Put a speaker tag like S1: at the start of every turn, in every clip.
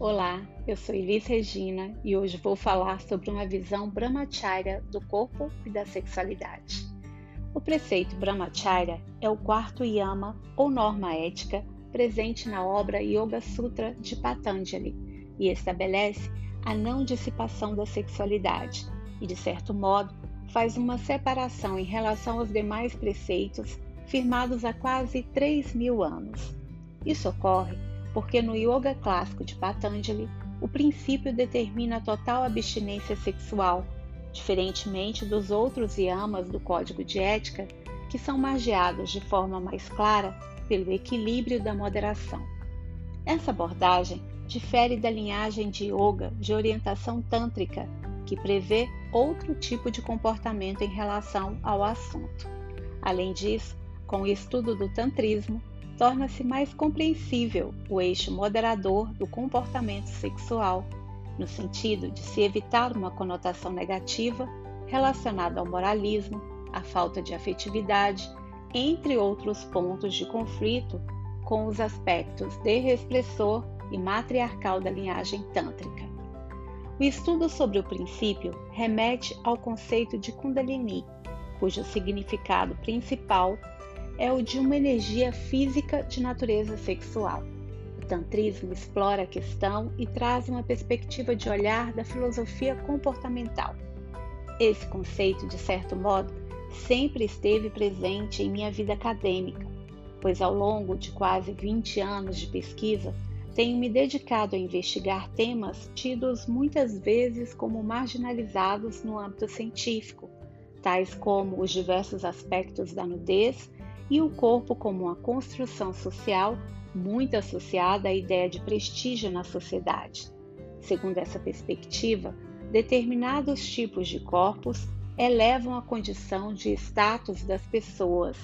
S1: Olá, eu sou Elis Regina e hoje vou falar sobre uma visão brahmacharya do corpo e da sexualidade. O preceito brahmacharya é o quarto yama ou norma ética presente na obra Yoga Sutra de Patanjali e estabelece a não dissipação da sexualidade e, de certo modo, faz uma separação em relação aos demais preceitos firmados há quase 3 mil anos. Isso ocorre porque no yoga clássico de Patanjali, o princípio determina a total abstinência sexual, diferentemente dos outros yamas do código de ética, que são margeados de forma mais clara pelo equilíbrio da moderação. Essa abordagem difere da linhagem de yoga de orientação tântrica, que prevê outro tipo de comportamento em relação ao assunto. Além disso, com o estudo do tantrismo, torna-se mais compreensível o eixo moderador do comportamento sexual, no sentido de se evitar uma conotação negativa relacionada ao moralismo, à falta de afetividade, entre outros pontos de conflito com os aspectos de repressor e matriarcal da linhagem tântrica. O estudo sobre o princípio remete ao conceito de Kundalini, cujo significado principal é o de uma energia física de natureza sexual. O Tantrismo explora a questão e traz uma perspectiva de olhar da filosofia comportamental. Esse conceito, de certo modo, sempre esteve presente em minha vida acadêmica, pois ao longo de quase 20 anos de pesquisa, tenho me dedicado a investigar temas tidos muitas vezes como marginalizados no âmbito científico, tais como os diversos aspectos da nudez e o corpo como uma construção social muito associada à ideia de prestígio na sociedade. Segundo essa perspectiva, determinados tipos de corpos elevam a condição de status das pessoas.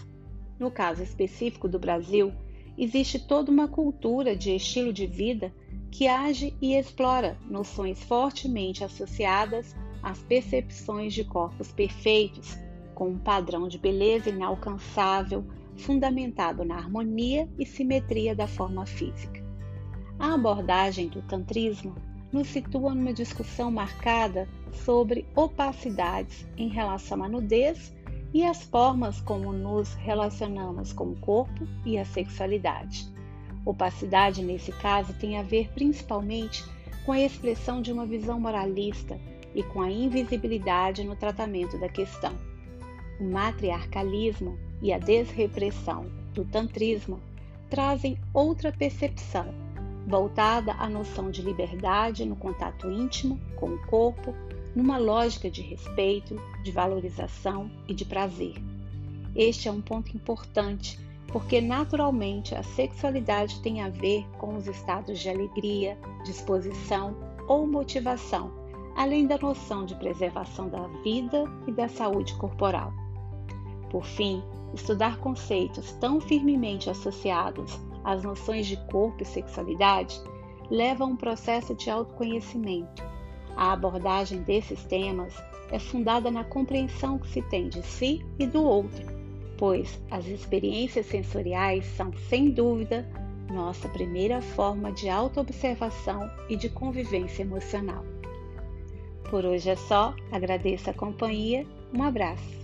S1: No caso específico do Brasil, existe toda uma cultura de estilo de vida que age e explora noções fortemente associadas às percepções de corpos perfeitos, com um padrão de beleza inalcançável, fundamentado na harmonia e simetria da forma física. A abordagem do Tantrismo nos situa numa discussão marcada sobre opacidades em relação à nudez e as formas como nos relacionamos com o corpo e a sexualidade. Opacidade, nesse caso, tem a ver principalmente com a expressão de uma visão moralista e com a invisibilidade no tratamento da questão. O matriarcalismo e a desrepressão do tantrismo trazem outra percepção, voltada à noção de liberdade no contato íntimo com o corpo, numa lógica de respeito, de valorização e de prazer. Este é um ponto importante porque naturalmente a sexualidade tem a ver com os estados de alegria, disposição ou motivação, além da noção de preservação da vida e da saúde corporal. Por fim, estudar conceitos tão firmemente associados às noções de corpo e sexualidade leva a um processo de autoconhecimento. A abordagem desses temas é fundada na compreensão que se tem de si e do outro, pois as experiências sensoriais são, sem dúvida, nossa primeira forma de autoobservação e de convivência emocional. Por hoje é só, agradeço a companhia, um abraço.